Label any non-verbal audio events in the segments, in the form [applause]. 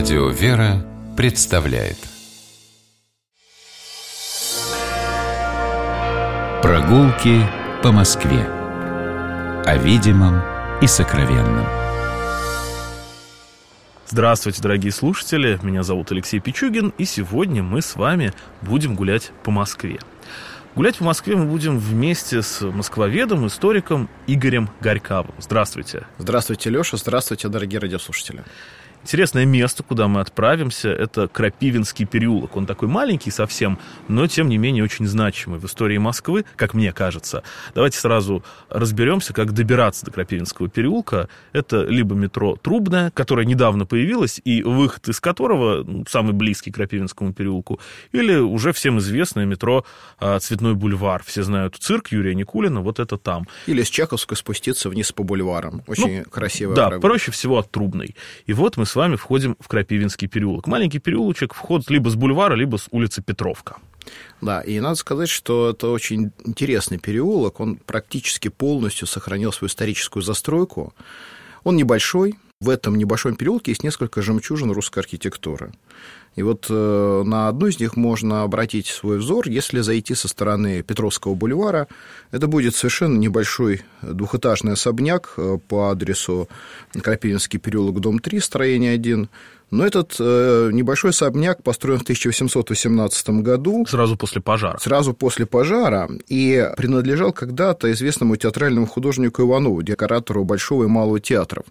Радио «Вера» представляет Прогулки по Москве О видимом и сокровенном Здравствуйте, дорогие слушатели, меня зовут Алексей Пичугин, и сегодня мы с вами будем гулять по Москве. Гулять по Москве мы будем вместе с москвоведом, историком Игорем Горьковым. Здравствуйте. Здравствуйте, Леша. Здравствуйте, дорогие радиослушатели. Интересное место, куда мы отправимся, это Крапивинский переулок. Он такой маленький совсем, но тем не менее очень значимый в истории Москвы, как мне кажется. Давайте сразу разберемся, как добираться до Крапивинского переулка. Это либо метро Трубное, которое недавно появилось, и выход из которого ну, самый близкий к Крапивинскому переулку, или уже всем известное метро а, Цветной бульвар. Все знают цирк Юрия Никулина, вот это там. Или с Чаковской спуститься вниз по бульварам. Очень ну, красиво. Да, проще всего от Трубной. И вот мы с вами входим в Крапивинский переулок. Маленький переулочек, вход либо с бульвара, либо с улицы Петровка. Да, и надо сказать, что это очень интересный переулок. Он практически полностью сохранил свою историческую застройку. Он небольшой, в этом небольшом переулке есть несколько жемчужин русской архитектуры. И вот э, на одну из них можно обратить свой взор, если зайти со стороны Петровского бульвара. Это будет совершенно небольшой двухэтажный особняк э, по адресу Крапивинский переулок, дом 3, строение 1. Но этот э, небольшой особняк построен в 1818 году. Сразу после пожара. Сразу после пожара. И принадлежал когда-то известному театральному художнику Иванову, декоратору Большого и Малого театров.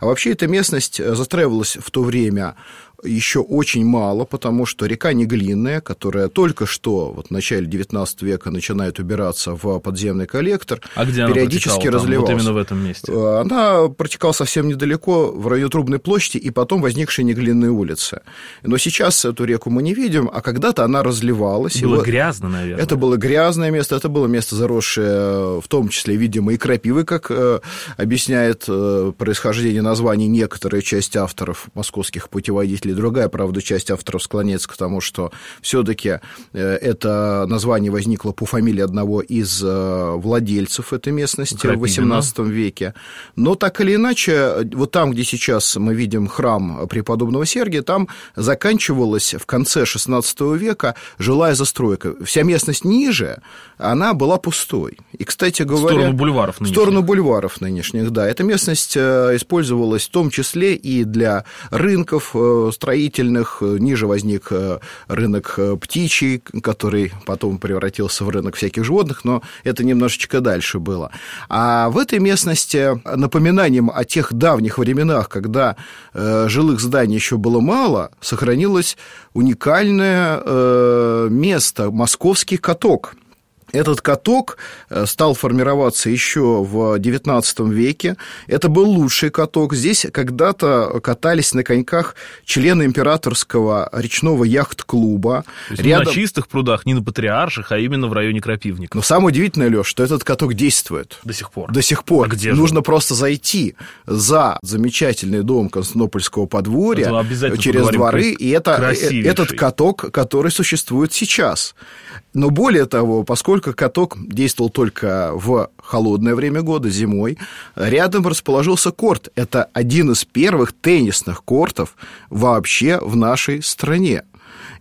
А вообще эта местность застраивалась в то время еще очень мало, потому что река Неглинная, которая только что вот в начале XIX века начинает убираться в подземный коллектор, а где периодически она разливалась. Вот именно в этом месте. Э, она протекала совсем недалеко, в районе Трубной площади, и потом возникшей Неглинной улицы. Но сейчас эту реку мы не видим, а когда-то она разливалась. Было вот грязно, наверное. Это было грязное место, это было место, заросшее в том числе, видимо, и крапивы, как э, объясняет э, происхождение названий некоторая часть авторов московских путеводителей другая, правда, часть авторов склоняется к тому, что все-таки э, это название возникло по фамилии одного из э, владельцев этой местности Крапивина. в XVIII веке. Но так или иначе, вот там, где сейчас мы видим храм преподобного Сергия, там заканчивалась в конце XVI века жилая застройка. Вся местность ниже, она была пустой. И, кстати говоря... В сторону бульваров нынешних. В сторону бульваров нынешних, да. Эта местность э, использовалась в том числе и для рынков, строительных, ниже возник э, рынок э, птичий, который потом превратился в рынок всяких животных, но это немножечко дальше было. А в этой местности напоминанием о тех давних временах, когда э, жилых зданий еще было мало, сохранилось уникальное место – московский каток – этот каток э, стал формироваться еще в XIX веке. Это был лучший каток. Здесь когда-то катались на коньках члены императорского речного яхт-клуба. Рядом... на чистых прудах, не на патриарших, а именно в районе Крапивника. Но самое удивительное, Леш, что этот каток действует. До сих пор. До сих пор. А где Нужно же? просто зайти за замечательный дом Константинопольского подворья через дворы, и это э, этот каток, который существует сейчас. Но более того, поскольку поскольку каток действовал только в холодное время года, зимой, рядом расположился корт. Это один из первых теннисных кортов вообще в нашей стране.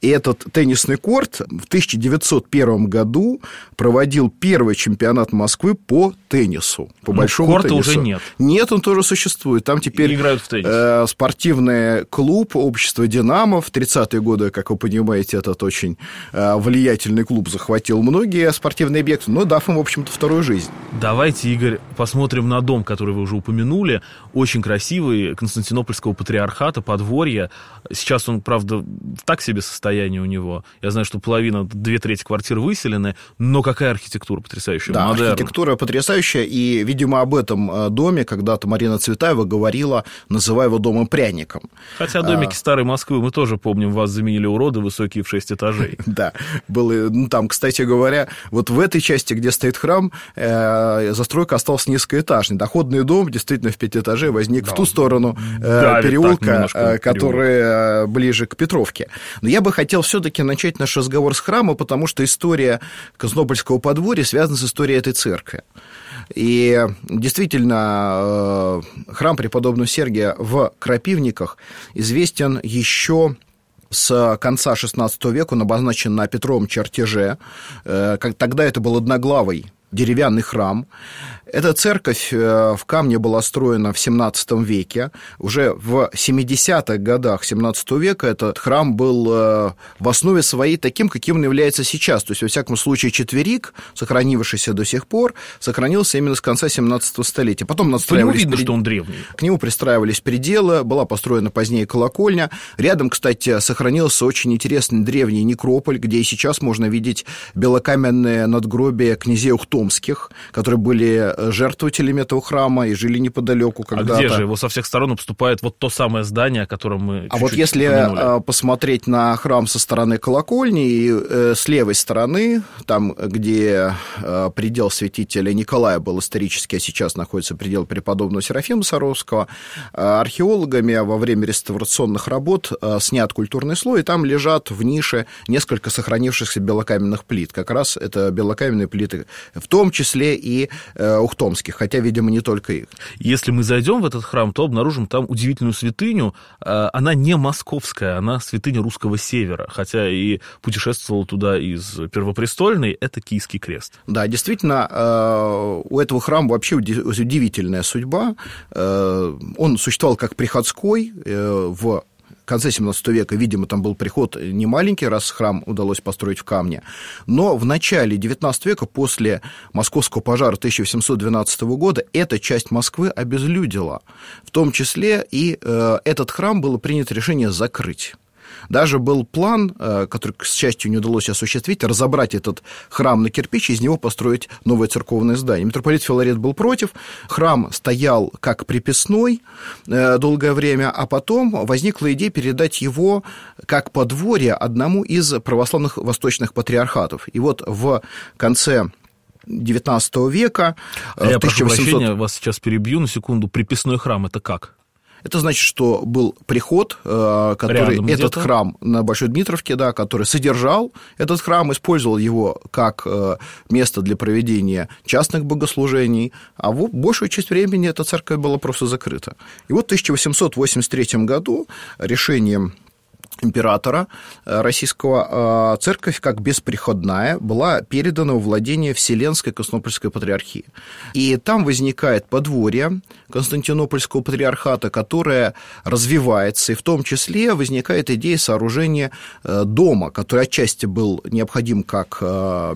И этот теннисный корт в 1901 году проводил первый чемпионат Москвы по теннису, по Но большому корта теннису. уже нет. Нет, он тоже существует. Там теперь И играют в теннис. Э, спортивный клуб общества «Динамо». В 30-е годы, как вы понимаете, этот очень э, влиятельный клуб захватил многие спортивные объекты, но дав им, в общем-то, вторую жизнь. Давайте, Игорь, посмотрим на дом, который вы уже упомянули. Очень красивый, Константинопольского патриархата, подворье. Сейчас он, правда, так себе состоит состояние у него. Я знаю, что половина, две трети квартир выселены, но какая архитектура потрясающая, Да, модерн. архитектура потрясающая, и, видимо, об этом э, доме когда-то Марина Цветаева говорила, называя его домом пряником. Хотя домики а... старой Москвы мы тоже помним, вас заменили уроды высокие в 6 этажей. [laughs] Да, было, ну, там, кстати говоря, вот в этой части, где стоит храм, э, застройка осталась низкоэтажной. Доходный дом действительно в 5 этажей возник в ту сторону э, переулка, который ближе к Петровке. Но я бы хотел все-таки начать наш разговор с храма, потому что история Константинопольского подворья связана с историей этой церкви. И действительно, э, храм преподобного Сергия в Крапивниках известен еще с конца XVI века, он обозначен на Петровом чертеже. Э, как тогда это был одноглавый деревянный храм. Эта церковь э, в камне была строена в 17 веке. Уже в 70-х годах 17 века этот храм был э, в основе своей таким, каким он является сейчас. То есть, во всяком случае, четверик, сохранившийся до сих пор, сохранился именно с конца 17 столетия. Потом надстраивались... видно, пред... что он древний. К нему пристраивались пределы, была построена позднее колокольня. Рядом, кстати, сохранился очень интересный древний некрополь, где и сейчас можно видеть белокаменные надгробия князей Ухтомских, которые были жертвователями этого храма и жили неподалеку когда-то. А где же его со всех сторон обступает вот то самое здание, о котором мы А вот если упомянули. А, посмотреть на храм со стороны колокольни и э, с левой стороны, там, где э, предел святителя Николая был исторически, а сейчас находится предел преподобного Серафима Саровского, э, археологами во время реставрационных работ снят культурный слой, и там лежат в нише несколько сохранившихся белокаменных плит. Как раз это белокаменные плиты, в том числе и ухтомских, хотя, видимо, не только их. Если мы зайдем в этот храм, то обнаружим там удивительную святыню. А, она не московская, она святыня русского севера, хотя и путешествовала туда из Первопрестольной, это Киевский крест. Да, действительно, а, у этого храма вообще удивительная судьба. А, он существовал как приходской э, в конце 17 века, видимо, там был приход не маленький, раз храм удалось построить в камне. Но в начале 19 века, после московского пожара 1812 года, эта часть Москвы обезлюдила. В том числе и э, этот храм было принято решение закрыть. Даже был план, э, который, к счастью, не удалось осуществить, разобрать этот храм на кирпич и из него построить новое церковное здание. Митрополит Филарет был против, храм стоял как приписной э, долгое время, а потом возникла идея передать его как подворье одному из православных восточных патриархатов. И вот в конце XIX века... А я 1800... прошу прощения, вас сейчас перебью на секунду. Приписной храм – это как? Это значит, что был приход, э, который Рядом этот храм на Большой Дмитровке, да, который содержал этот храм, использовал его как э, место для проведения частных богослужений, а в большую часть времени эта церковь была просто закрыта. И вот в 1883 году решением императора э, российского э, церковь как бесприходная была передана в владение Вселенской Константинопольской патриархии. И там возникает подворье Константинопольского патриархата, которое развивается, и в том числе возникает идея сооружения э, дома, который отчасти был необходим как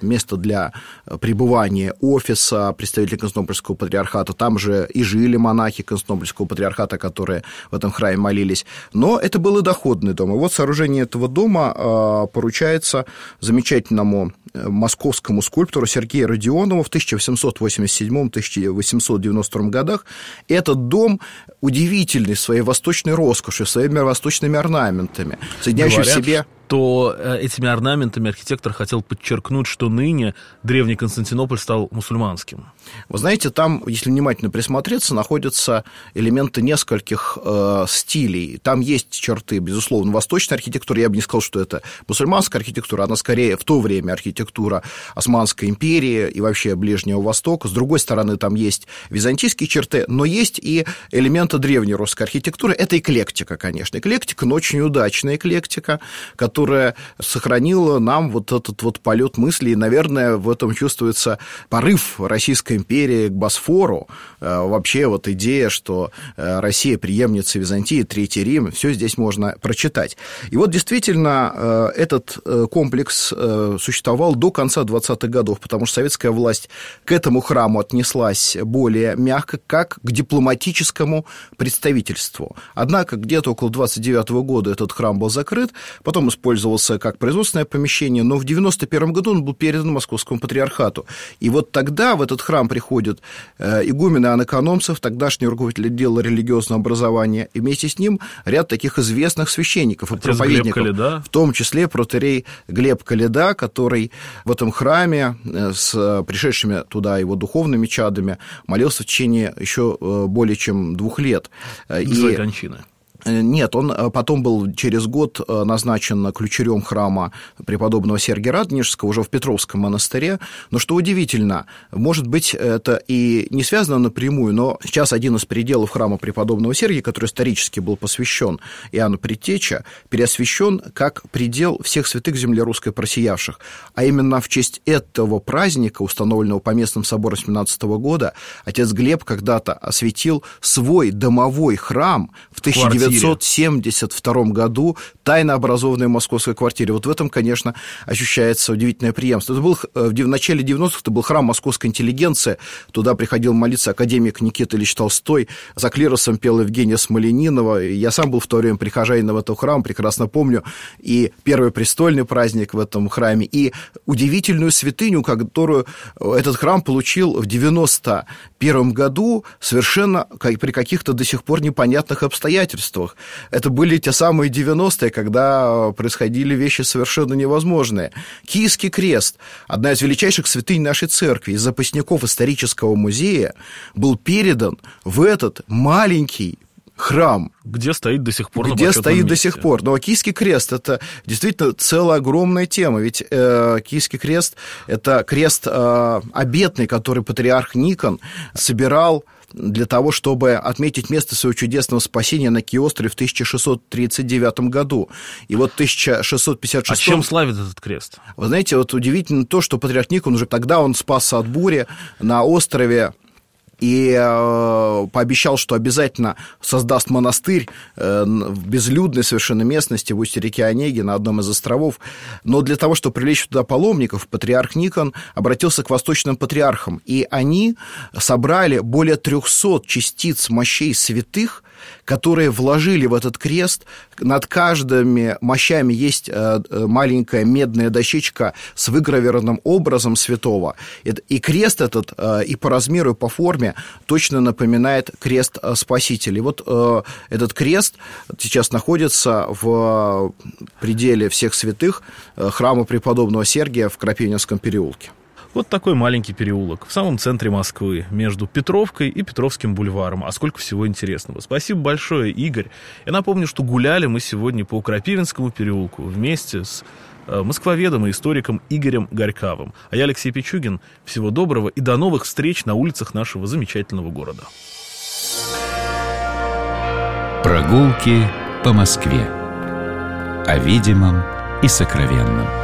место для пребывания офиса представителей Константинопольского патриархата, там же и жили монахи Константинопольского патриархата, которые в этом храме молились, но это был и доходный дом. И вот сооружение этого дома а, поручается замечательному э, московскому скульптору Сергею Родионову в 1887-1892 годах. Этот дом удивительный своей восточной роскошью, своими восточными орнаментами, соединяющий Говорят, в себе то э, этими орнаментами архитектор хотел подчеркнуть, что ныне древний Константинополь стал мусульманским. Вы знаете, там, если внимательно присмотреться, находятся элементы нескольких э, стилей. Там есть черты, безусловно, восточной архитектуры. Я бы не сказал, что это мусульманская архитектура, она скорее в то время архитектура Османской империи и вообще Ближнего Востока. С другой стороны, там есть византийские черты, но есть и элементы древней русской архитектуры. Это эклектика, конечно. Эклектика, но очень удачная эклектика, которая которая сохранила нам вот этот вот полет мысли, и, наверное, в этом чувствуется порыв Российской империи к Босфору, э, вообще вот идея, что э, Россия преемница Византии, Третий Рим, все здесь можно прочитать. И вот действительно э, этот комплекс существовал до конца 20-х годов, потому что советская власть к этому храму отнеслась более мягко, как к дипломатическому представительству. Однако где-то около 29 года этот храм был закрыт, потом использовался как производственное помещение, но в 1991 году он был передан Московскому патриархату. И вот тогда в этот храм приходят э, игумены Иоанн Экономцев, тогдашний руководитель отдела религиозного образования, и вместе с ним ряд таких известных священников и проповедников, в том числе протерей Глеб Каледа, который в этом храме э, с пришедшими туда его духовными чадами молился в течение еще э, более чем двух лет. До и... кончины Э, нет, он э, потом был через год э, назначен ключерем храма преподобного Сергия Радонежского уже в Петровском монастыре. Но что удивительно, может быть, это и не связано напрямую, но сейчас один из пределов храма преподобного Сергия, который исторически был посвящен Иоанну Предтеча, переосвящен как предел всех святых земли русской просиявших. А именно в честь этого праздника, установленного по местным соборам 17 года, отец Глеб когда-то осветил свой домовой храм в 1900 1972 году тайно образованной московской квартире. Вот в этом, конечно, ощущается удивительное преемство. Это был, э, в начале 90-х это был храм московской интеллигенции. Туда приходил молиться академик Никита Ильич Толстой. За клиросом пел Евгения Смоленинова. Я сам был в то время прихожанином этого храма, прекрасно помню. И первый престольный праздник в этом храме, и удивительную святыню, которую этот храм получил в 91 году совершенно при каких-то до сих пор непонятных обстоятельствах новых. Это были те самые 90-е, когда происходили вещи совершенно невозможные. Киевский крест, одна из величайших святынь нашей церкви, из запасников исторического музея, был передан в этот маленький храм. Где стоит до сих пор Где стоит месте. до сих пор. Но Киевский крест – это действительно целая огромная тема. Ведь э, Киевский крест – это крест э, обетный, который патриарх Никон собирал для того, чтобы отметить место своего чудесного спасения на Киострове в 1639 году. И вот 1656... А чем славит этот крест? Вы знаете, вот удивительно то, что патриарх Никон уже тогда он спасся от бури на острове и э, пообещал, что обязательно создаст монастырь э, в безлюдной совершенно местности в устье реки Онеги на одном из островов. Но для того, чтобы привлечь туда паломников, патриарх Никон обратился к восточным патриархам, и они собрали более 300 частиц мощей святых, которые вложили в этот крест. Над каждыми мощами есть э, э, маленькая медная дощечка с выгравированным образом святого. И крест этот э, и по размеру, и по форме точно напоминает крест Спасителя. И вот этот крест сейчас находится в пределе всех святых храма преподобного Сергия в Крапивинском переулке. Вот такой маленький переулок в самом центре Москвы, между Петровкой и Петровским бульваром. А сколько всего интересного. Спасибо большое, Игорь. Я напомню, что гуляли мы сегодня по Крапивинскому переулку вместе с э, москвоведом и историком Игорем Горьковым. А я Алексей Пичугин. Всего доброго и до новых встреч на улицах нашего замечательного города. Прогулки по Москве. О видимом и сокровенном.